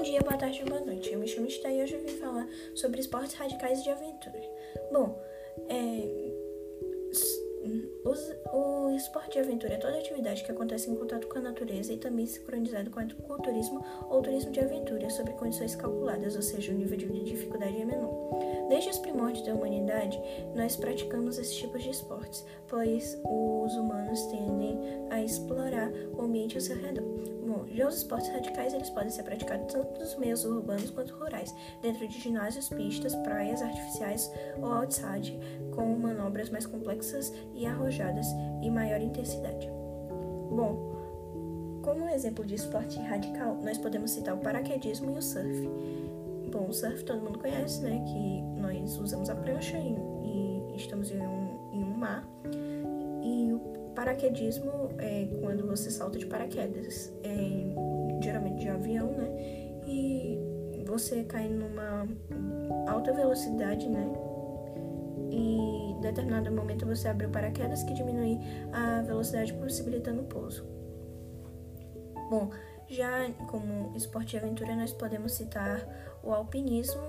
dia, boa tarde boa noite. Eu me chamo Tita e hoje eu vim falar sobre esportes radicais de aventura. Bom, é, esporte de aventura é toda atividade que acontece em contato com a natureza e também sincronizado com o turismo ou turismo de aventura sob condições calculadas, ou seja, o nível de dificuldade é menor. Desde os primórdios da humanidade, nós praticamos esses tipos de esportes, pois os humanos tendem a explorar o ambiente ao seu redor. Bom, já os esportes radicais eles podem ser praticados tanto nos meios urbanos quanto rurais, dentro de ginásios, pistas, praias artificiais ou outside, com manobras mais complexas e arrojadas e maior intensidade. Bom, como exemplo de esporte radical, nós podemos citar o paraquedismo e o surf. Bom, o surf todo mundo conhece, né? Que nós usamos a prancha e, e estamos em um, em um mar. E o paraquedismo é quando você salta de paraquedas, é, geralmente de avião, né? E você cai numa alta velocidade, né? E determinado momento você abre o paraquedas que diminui a velocidade possibilitando o pouso. Bom, já como esporte de aventura nós podemos citar o alpinismo,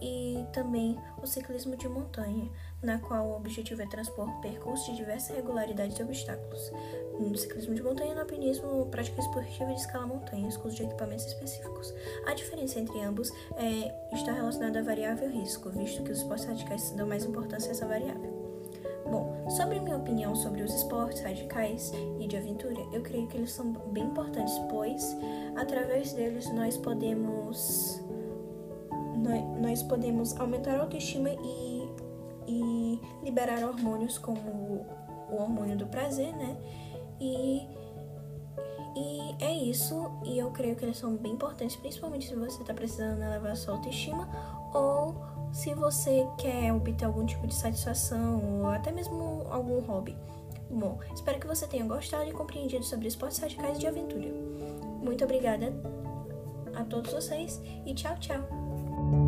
e também o ciclismo de montanha, na qual o objetivo é transpor percursos de diversas regularidades e obstáculos. No ciclismo de montanha no alpinismo, prática esportiva de escala montanhas, com de equipamentos específicos. A diferença entre ambos é, está relacionada à variável risco, visto que os esportes radicais dão mais importância a essa variável. Bom, sobre minha opinião sobre os esportes radicais e de aventura, eu creio que eles são bem importantes, pois através deles nós podemos nós podemos aumentar a autoestima e, e liberar hormônios como o hormônio do prazer, né? E, e é isso, e eu creio que eles são bem importantes, principalmente se você está precisando elevar sua autoestima ou se você quer obter algum tipo de satisfação ou até mesmo algum hobby. Bom, espero que você tenha gostado e compreendido sobre esportes radicais de aventura. Muito obrigada a todos vocês e tchau, tchau!